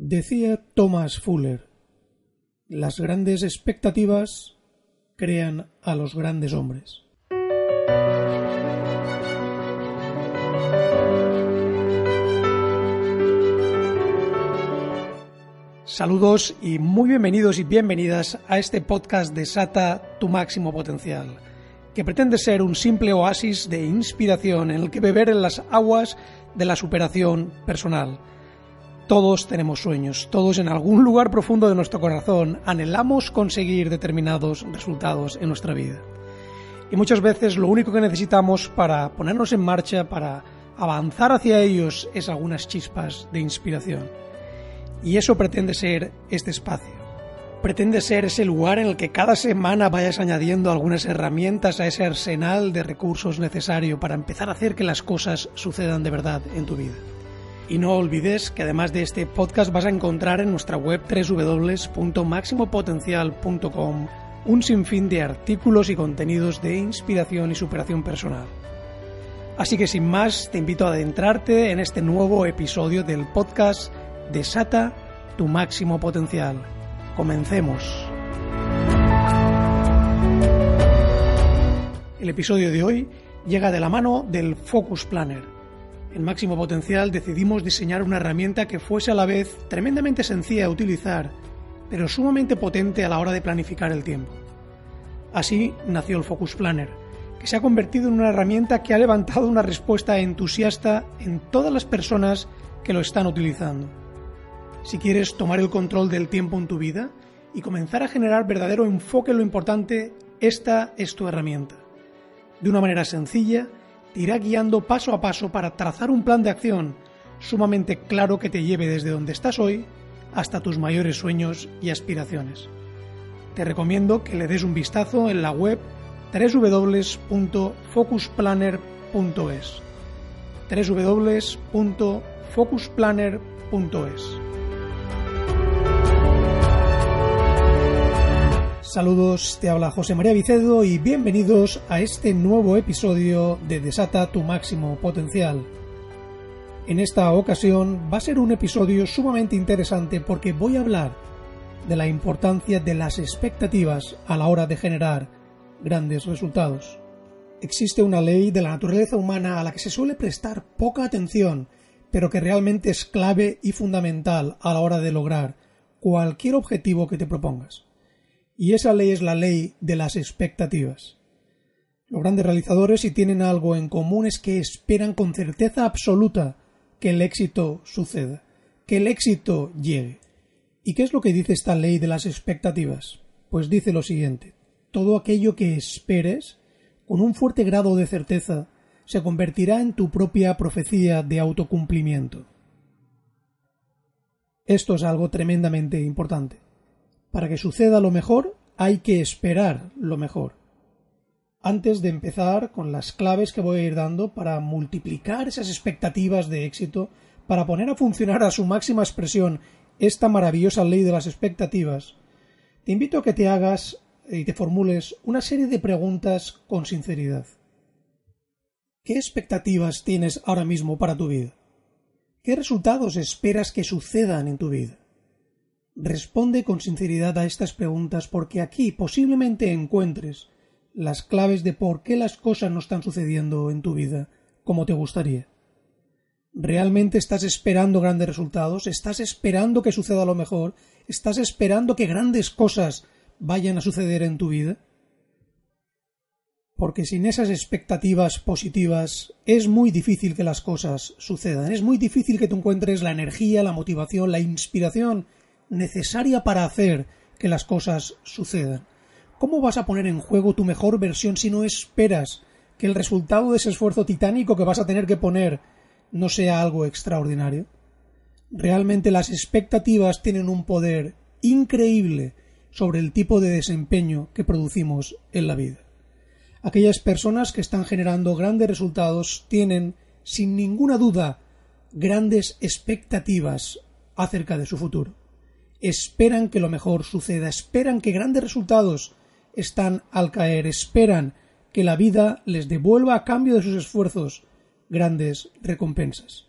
Decía Thomas Fuller, las grandes expectativas crean a los grandes hombres. Saludos y muy bienvenidos y bienvenidas a este podcast de Sata tu máximo potencial, que pretende ser un simple oasis de inspiración en el que beber en las aguas de la superación personal todos tenemos sueños, todos en algún lugar profundo de nuestro corazón anhelamos conseguir determinados resultados en nuestra vida. Y muchas veces lo único que necesitamos para ponernos en marcha, para avanzar hacia ellos, es algunas chispas de inspiración. Y eso pretende ser este espacio. Pretende ser ese lugar en el que cada semana vayas añadiendo algunas herramientas a ese arsenal de recursos necesario para empezar a hacer que las cosas sucedan de verdad en tu vida. Y no olvides que además de este podcast vas a encontrar en nuestra web www.maximopotencial.com un sinfín de artículos y contenidos de inspiración y superación personal. Así que sin más, te invito a adentrarte en este nuevo episodio del podcast Desata tu máximo potencial. Comencemos. El episodio de hoy llega de la mano del Focus Planner en máximo potencial decidimos diseñar una herramienta que fuese a la vez tremendamente sencilla de utilizar, pero sumamente potente a la hora de planificar el tiempo. Así nació el Focus Planner, que se ha convertido en una herramienta que ha levantado una respuesta entusiasta en todas las personas que lo están utilizando. Si quieres tomar el control del tiempo en tu vida y comenzar a generar verdadero enfoque en lo importante, esta es tu herramienta. De una manera sencilla, te irá guiando paso a paso para trazar un plan de acción sumamente claro que te lleve desde donde estás hoy hasta tus mayores sueños y aspiraciones. Te recomiendo que le des un vistazo en la web www.focusplanner.es www.focusplanner.es Saludos, te habla José María Vicedo y bienvenidos a este nuevo episodio de Desata tu máximo potencial. En esta ocasión va a ser un episodio sumamente interesante porque voy a hablar de la importancia de las expectativas a la hora de generar grandes resultados. Existe una ley de la naturaleza humana a la que se suele prestar poca atención, pero que realmente es clave y fundamental a la hora de lograr cualquier objetivo que te propongas. Y esa ley es la ley de las expectativas. Los grandes realizadores, si tienen algo en común, es que esperan con certeza absoluta que el éxito suceda, que el éxito llegue. ¿Y qué es lo que dice esta ley de las expectativas? Pues dice lo siguiente todo aquello que esperes, con un fuerte grado de certeza, se convertirá en tu propia profecía de autocumplimiento. Esto es algo tremendamente importante. Para que suceda lo mejor hay que esperar lo mejor. Antes de empezar con las claves que voy a ir dando para multiplicar esas expectativas de éxito, para poner a funcionar a su máxima expresión esta maravillosa ley de las expectativas, te invito a que te hagas y te formules una serie de preguntas con sinceridad. ¿Qué expectativas tienes ahora mismo para tu vida? ¿Qué resultados esperas que sucedan en tu vida? Responde con sinceridad a estas preguntas porque aquí posiblemente encuentres las claves de por qué las cosas no están sucediendo en tu vida como te gustaría. ¿Realmente estás esperando grandes resultados? ¿Estás esperando que suceda lo mejor? ¿Estás esperando que grandes cosas vayan a suceder en tu vida? Porque sin esas expectativas positivas es muy difícil que las cosas sucedan, es muy difícil que tú encuentres la energía, la motivación, la inspiración necesaria para hacer que las cosas sucedan. ¿Cómo vas a poner en juego tu mejor versión si no esperas que el resultado de ese esfuerzo titánico que vas a tener que poner no sea algo extraordinario? Realmente las expectativas tienen un poder increíble sobre el tipo de desempeño que producimos en la vida. Aquellas personas que están generando grandes resultados tienen, sin ninguna duda, grandes expectativas acerca de su futuro esperan que lo mejor suceda, esperan que grandes resultados están al caer, esperan que la vida les devuelva a cambio de sus esfuerzos grandes recompensas.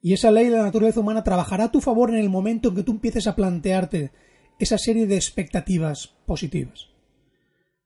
Y esa ley de la naturaleza humana trabajará a tu favor en el momento en que tú empieces a plantearte esa serie de expectativas positivas.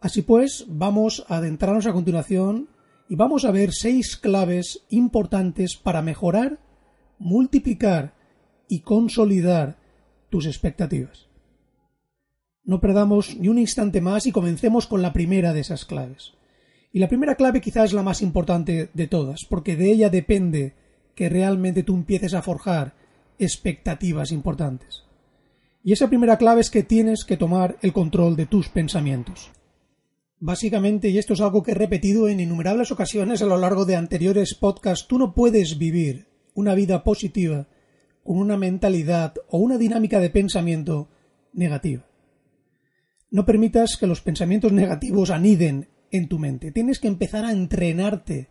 Así pues, vamos a adentrarnos a continuación y vamos a ver seis claves importantes para mejorar, multiplicar y consolidar tus expectativas. No perdamos ni un instante más y comencemos con la primera de esas claves. Y la primera clave quizás es la más importante de todas, porque de ella depende que realmente tú empieces a forjar expectativas importantes. Y esa primera clave es que tienes que tomar el control de tus pensamientos. Básicamente, y esto es algo que he repetido en innumerables ocasiones a lo largo de anteriores podcasts, tú no puedes vivir una vida positiva con una mentalidad o una dinámica de pensamiento negativa. No permitas que los pensamientos negativos aniden en tu mente. Tienes que empezar a entrenarte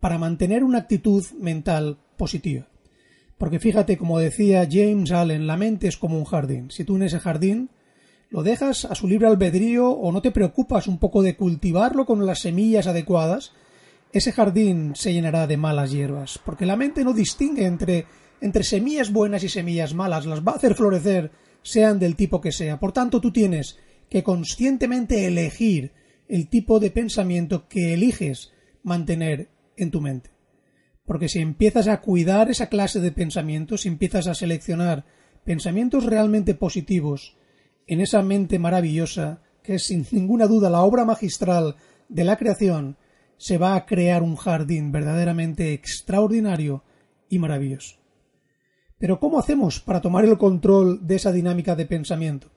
para mantener una actitud mental positiva. Porque fíjate, como decía James Allen, la mente es como un jardín. Si tú en ese jardín lo dejas a su libre albedrío o no te preocupas un poco de cultivarlo con las semillas adecuadas, ese jardín se llenará de malas hierbas, porque la mente no distingue entre, entre semillas buenas y semillas malas, las va a hacer florecer, sean del tipo que sea. Por tanto, tú tienes que conscientemente elegir el tipo de pensamiento que eliges mantener en tu mente. Porque si empiezas a cuidar esa clase de pensamientos, si empiezas a seleccionar pensamientos realmente positivos en esa mente maravillosa, que es sin ninguna duda la obra magistral de la creación, se va a crear un jardín verdaderamente extraordinario y maravilloso. Pero ¿cómo hacemos para tomar el control de esa dinámica de pensamiento?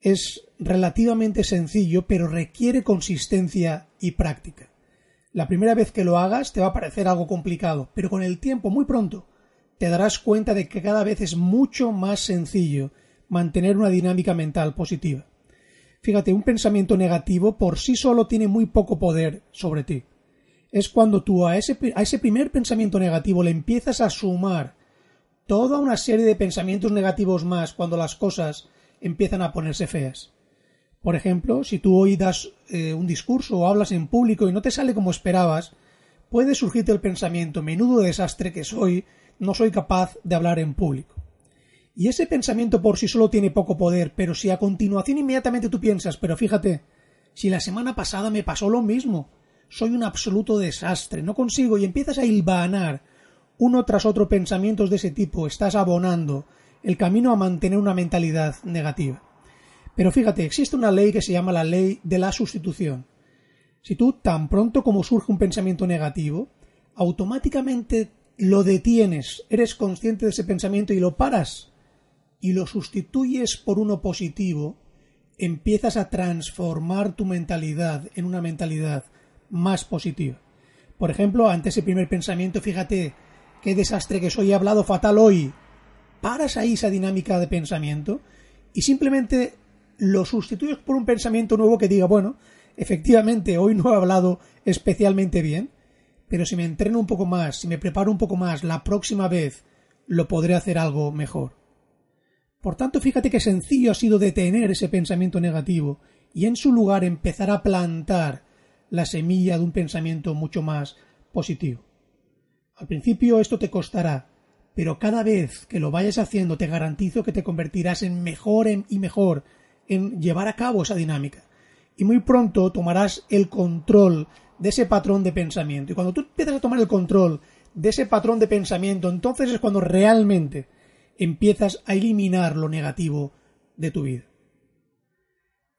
Es relativamente sencillo, pero requiere consistencia y práctica. La primera vez que lo hagas te va a parecer algo complicado, pero con el tiempo, muy pronto, te darás cuenta de que cada vez es mucho más sencillo mantener una dinámica mental positiva. Fíjate, un pensamiento negativo por sí solo tiene muy poco poder sobre ti. Es cuando tú a ese, a ese primer pensamiento negativo le empiezas a sumar toda una serie de pensamientos negativos más cuando las cosas empiezan a ponerse feas. Por ejemplo, si tú hoy das eh, un discurso o hablas en público y no te sale como esperabas, puede surgirte el pensamiento menudo desastre que soy, no soy capaz de hablar en público. Y ese pensamiento por sí solo tiene poco poder, pero si a continuación inmediatamente tú piensas, pero fíjate, si la semana pasada me pasó lo mismo, soy un absoluto desastre, no consigo, y empiezas a hilvanar uno tras otro pensamientos de ese tipo, estás abonando el camino a mantener una mentalidad negativa. Pero fíjate, existe una ley que se llama la ley de la sustitución. Si tú tan pronto como surge un pensamiento negativo, automáticamente lo detienes, eres consciente de ese pensamiento y lo paras y lo sustituyes por uno positivo, empiezas a transformar tu mentalidad en una mentalidad más positiva. Por ejemplo, ante ese primer pensamiento, fíjate qué desastre que soy, he hablado fatal hoy. Paras ahí esa dinámica de pensamiento y simplemente lo sustituyes por un pensamiento nuevo que diga, bueno, efectivamente hoy no he hablado especialmente bien, pero si me entreno un poco más, si me preparo un poco más, la próxima vez lo podré hacer algo mejor. Por tanto, fíjate qué sencillo ha sido detener ese pensamiento negativo y en su lugar empezar a plantar la semilla de un pensamiento mucho más positivo. Al principio esto te costará, pero cada vez que lo vayas haciendo te garantizo que te convertirás en mejor y mejor en llevar a cabo esa dinámica. Y muy pronto tomarás el control de ese patrón de pensamiento. Y cuando tú empiezas a tomar el control de ese patrón de pensamiento, entonces es cuando realmente empiezas a eliminar lo negativo de tu vida.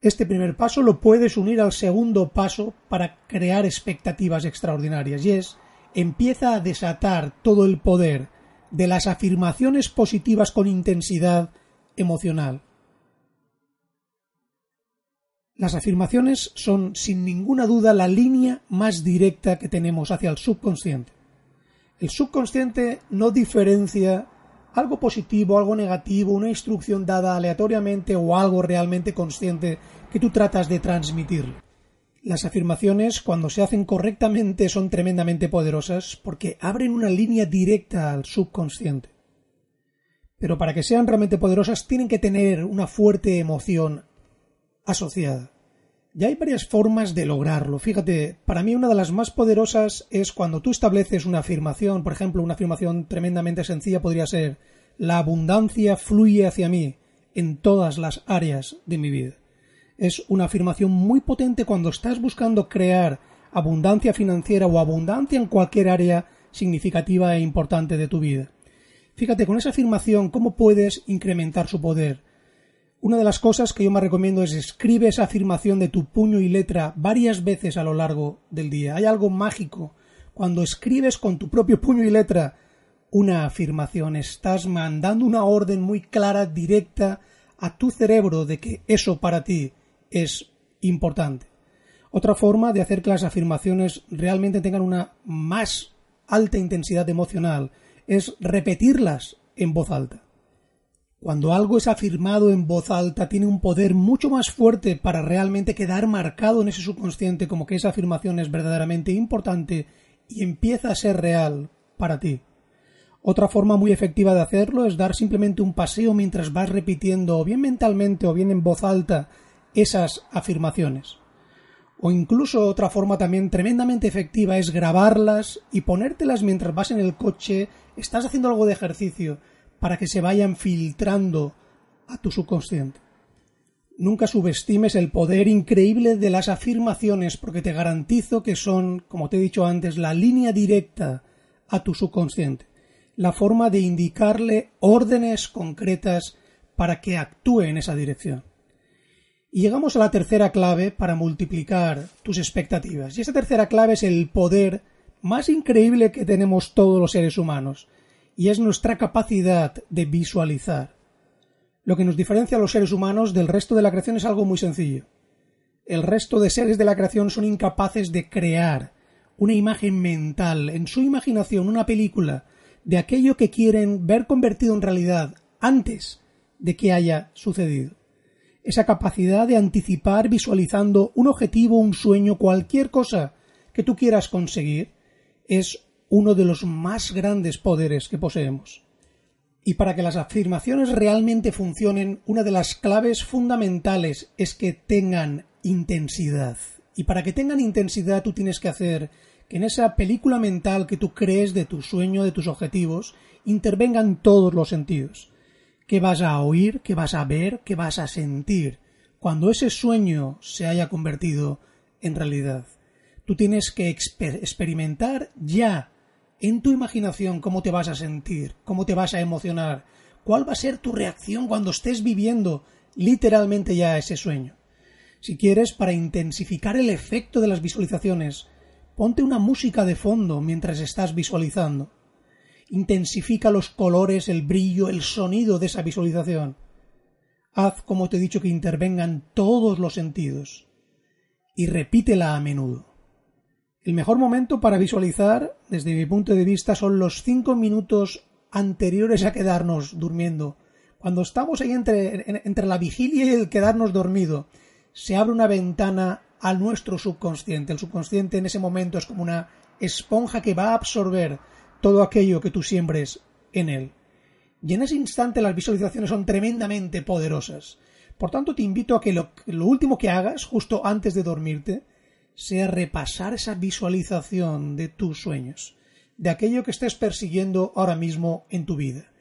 Este primer paso lo puedes unir al segundo paso para crear expectativas extraordinarias y es empieza a desatar todo el poder de las afirmaciones positivas con intensidad emocional. Las afirmaciones son sin ninguna duda la línea más directa que tenemos hacia el subconsciente. El subconsciente no diferencia algo positivo, algo negativo, una instrucción dada aleatoriamente o algo realmente consciente que tú tratas de transmitir. Las afirmaciones, cuando se hacen correctamente, son tremendamente poderosas porque abren una línea directa al subconsciente. Pero para que sean realmente poderosas tienen que tener una fuerte emoción asociada. Ya hay varias formas de lograrlo. Fíjate, para mí una de las más poderosas es cuando tú estableces una afirmación, por ejemplo, una afirmación tremendamente sencilla podría ser la abundancia fluye hacia mí en todas las áreas de mi vida. Es una afirmación muy potente cuando estás buscando crear abundancia financiera o abundancia en cualquier área significativa e importante de tu vida. Fíjate, con esa afirmación, ¿cómo puedes incrementar su poder? Una de las cosas que yo me recomiendo es escribe esa afirmación de tu puño y letra varias veces a lo largo del día. Hay algo mágico. Cuando escribes con tu propio puño y letra una afirmación, estás mandando una orden muy clara, directa a tu cerebro de que eso para ti es importante. Otra forma de hacer que las afirmaciones realmente tengan una más alta intensidad emocional es repetirlas en voz alta. Cuando algo es afirmado en voz alta tiene un poder mucho más fuerte para realmente quedar marcado en ese subconsciente como que esa afirmación es verdaderamente importante y empieza a ser real para ti. Otra forma muy efectiva de hacerlo es dar simplemente un paseo mientras vas repitiendo o bien mentalmente o bien en voz alta esas afirmaciones. O incluso otra forma también tremendamente efectiva es grabarlas y ponértelas mientras vas en el coche, estás haciendo algo de ejercicio para que se vayan filtrando a tu subconsciente. Nunca subestimes el poder increíble de las afirmaciones porque te garantizo que son, como te he dicho antes, la línea directa a tu subconsciente, la forma de indicarle órdenes concretas para que actúe en esa dirección. Y llegamos a la tercera clave para multiplicar tus expectativas. Y esa tercera clave es el poder más increíble que tenemos todos los seres humanos y es nuestra capacidad de visualizar. Lo que nos diferencia a los seres humanos del resto de la creación es algo muy sencillo. El resto de seres de la creación son incapaces de crear una imagen mental, en su imaginación, una película de aquello que quieren ver convertido en realidad antes de que haya sucedido. Esa capacidad de anticipar visualizando un objetivo, un sueño, cualquier cosa que tú quieras conseguir, es uno de los más grandes poderes que poseemos. Y para que las afirmaciones realmente funcionen, una de las claves fundamentales es que tengan intensidad. Y para que tengan intensidad tú tienes que hacer que en esa película mental que tú crees de tu sueño, de tus objetivos, intervengan todos los sentidos. ¿Qué vas a oír? ¿Qué vas a ver? ¿Qué vas a sentir? Cuando ese sueño se haya convertido en realidad. Tú tienes que experimentar ya en tu imaginación cómo te vas a sentir, cómo te vas a emocionar, cuál va a ser tu reacción cuando estés viviendo literalmente ya ese sueño. Si quieres, para intensificar el efecto de las visualizaciones, ponte una música de fondo mientras estás visualizando. Intensifica los colores, el brillo, el sonido de esa visualización. Haz, como te he dicho, que intervengan todos los sentidos. Y repítela a menudo. El mejor momento para visualizar, desde mi punto de vista, son los cinco minutos anteriores a quedarnos durmiendo. Cuando estamos ahí entre, entre la vigilia y el quedarnos dormido, se abre una ventana a nuestro subconsciente. El subconsciente en ese momento es como una esponja que va a absorber todo aquello que tú siembres en él. Y en ese instante las visualizaciones son tremendamente poderosas. Por tanto, te invito a que lo, lo último que hagas, justo antes de dormirte, sea repasar esa visualización de tus sueños, de aquello que estés persiguiendo ahora mismo en tu vida,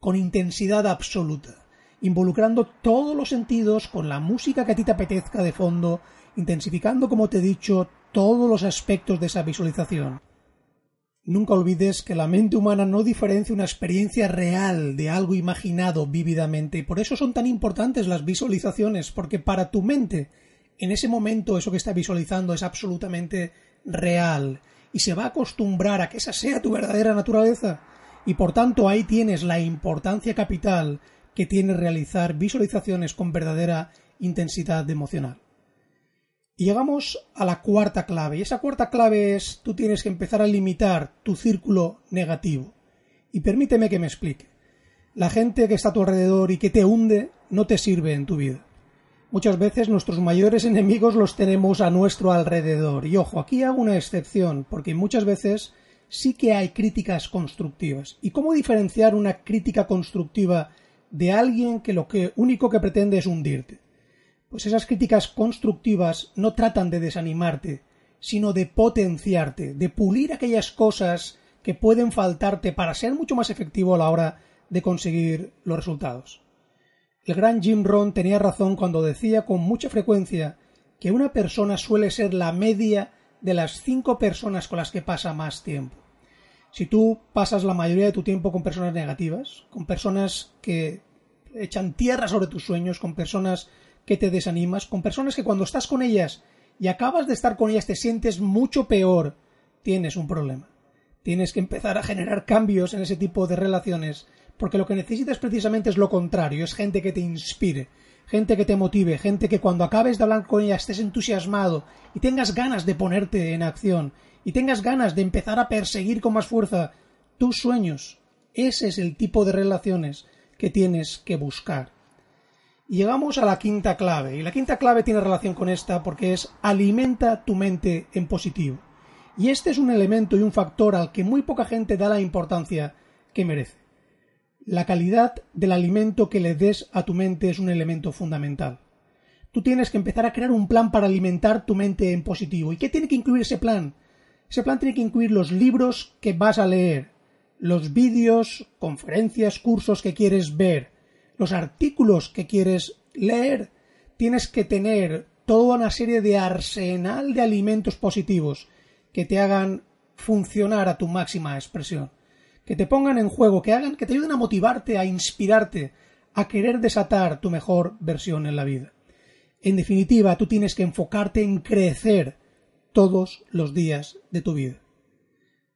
con intensidad absoluta, involucrando todos los sentidos con la música que a ti te apetezca de fondo, intensificando, como te he dicho, todos los aspectos de esa visualización. Nunca olvides que la mente humana no diferencia una experiencia real de algo imaginado vívidamente, por eso son tan importantes las visualizaciones, porque para tu mente en ese momento eso que está visualizando es absolutamente real y se va a acostumbrar a que esa sea tu verdadera naturaleza y por tanto ahí tienes la importancia capital que tiene realizar visualizaciones con verdadera intensidad emocional. Y llegamos a la cuarta clave, y esa cuarta clave es tú tienes que empezar a limitar tu círculo negativo. Y permíteme que me explique. La gente que está a tu alrededor y que te hunde no te sirve en tu vida. Muchas veces nuestros mayores enemigos los tenemos a nuestro alrededor. Y ojo, aquí hago una excepción, porque muchas veces sí que hay críticas constructivas. ¿Y cómo diferenciar una crítica constructiva de alguien que lo que único que pretende es hundirte? Pues esas críticas constructivas no tratan de desanimarte, sino de potenciarte, de pulir aquellas cosas que pueden faltarte para ser mucho más efectivo a la hora de conseguir los resultados. El gran Jim Rohn tenía razón cuando decía con mucha frecuencia que una persona suele ser la media de las cinco personas con las que pasa más tiempo. Si tú pasas la mayoría de tu tiempo con personas negativas, con personas que echan tierra sobre tus sueños, con personas que te desanimas, con personas que cuando estás con ellas y acabas de estar con ellas te sientes mucho peor, tienes un problema. Tienes que empezar a generar cambios en ese tipo de relaciones porque lo que necesitas precisamente es lo contrario, es gente que te inspire, gente que te motive, gente que cuando acabes de hablar con ella estés entusiasmado y tengas ganas de ponerte en acción y tengas ganas de empezar a perseguir con más fuerza tus sueños. Ese es el tipo de relaciones que tienes que buscar. Llegamos a la quinta clave, y la quinta clave tiene relación con esta porque es alimenta tu mente en positivo. Y este es un elemento y un factor al que muy poca gente da la importancia que merece. La calidad del alimento que le des a tu mente es un elemento fundamental. Tú tienes que empezar a crear un plan para alimentar tu mente en positivo. ¿Y qué tiene que incluir ese plan? Ese plan tiene que incluir los libros que vas a leer, los vídeos, conferencias, cursos que quieres ver, los artículos que quieres leer. Tienes que tener toda una serie de arsenal de alimentos positivos que te hagan funcionar a tu máxima expresión que te pongan en juego, que hagan, que te ayuden a motivarte, a inspirarte, a querer desatar tu mejor versión en la vida. En definitiva, tú tienes que enfocarte en crecer todos los días de tu vida.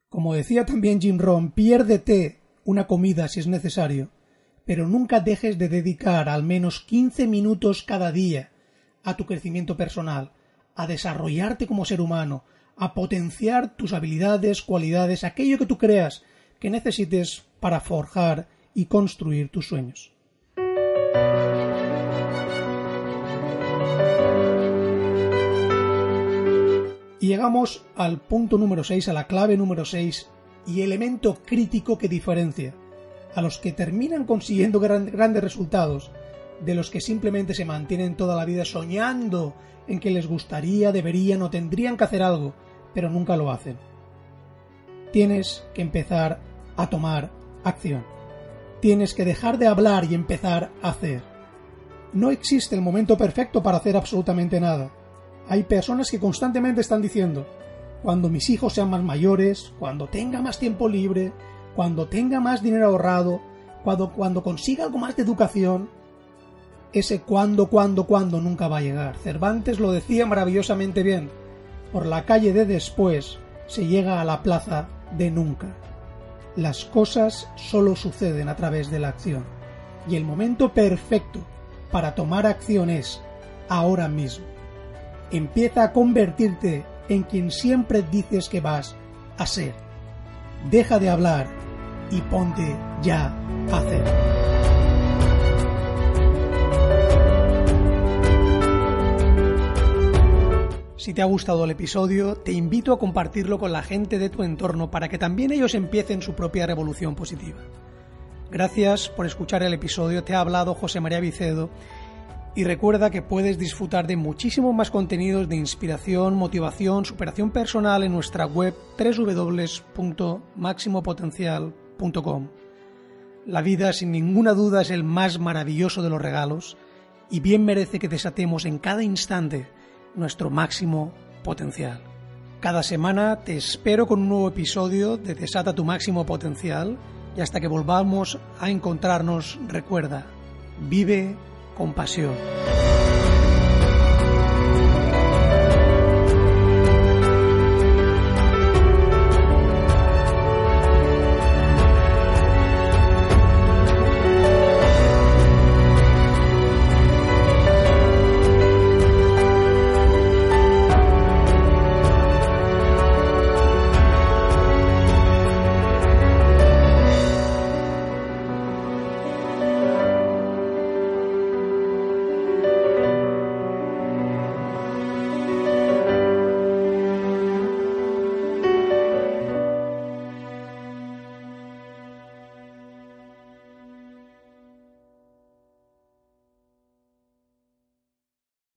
Como decía también Jim Rohn, piérdete una comida si es necesario, pero nunca dejes de dedicar al menos 15 minutos cada día a tu crecimiento personal, a desarrollarte como ser humano, a potenciar tus habilidades, cualidades, aquello que tú creas que necesites para forjar y construir tus sueños. Y llegamos al punto número 6, a la clave número 6 y elemento crítico que diferencia a los que terminan consiguiendo grandes resultados de los que simplemente se mantienen toda la vida soñando en que les gustaría, deberían o tendrían que hacer algo, pero nunca lo hacen. Tienes que empezar a tomar acción. Tienes que dejar de hablar y empezar a hacer. No existe el momento perfecto para hacer absolutamente nada. Hay personas que constantemente están diciendo, cuando mis hijos sean más mayores, cuando tenga más tiempo libre, cuando tenga más dinero ahorrado, cuando, cuando consiga algo más de educación, ese cuando, cuando, cuando nunca va a llegar. Cervantes lo decía maravillosamente bien. Por la calle de después se llega a la plaza de nunca las cosas solo suceden a través de la acción. Y el momento perfecto para tomar acción es ahora mismo. Empieza a convertirte en quien siempre dices que vas a ser. Deja de hablar y ponte ya a hacer. Si te ha gustado el episodio, te invito a compartirlo con la gente de tu entorno para que también ellos empiecen su propia revolución positiva. Gracias por escuchar el episodio, te ha hablado José María Vicedo y recuerda que puedes disfrutar de muchísimos más contenidos de inspiración, motivación, superación personal en nuestra web www.maximopotencial.com. La vida sin ninguna duda es el más maravilloso de los regalos y bien merece que desatemos en cada instante nuestro máximo potencial. Cada semana te espero con un nuevo episodio de Desata tu máximo potencial y hasta que volvamos a encontrarnos recuerda, vive con pasión.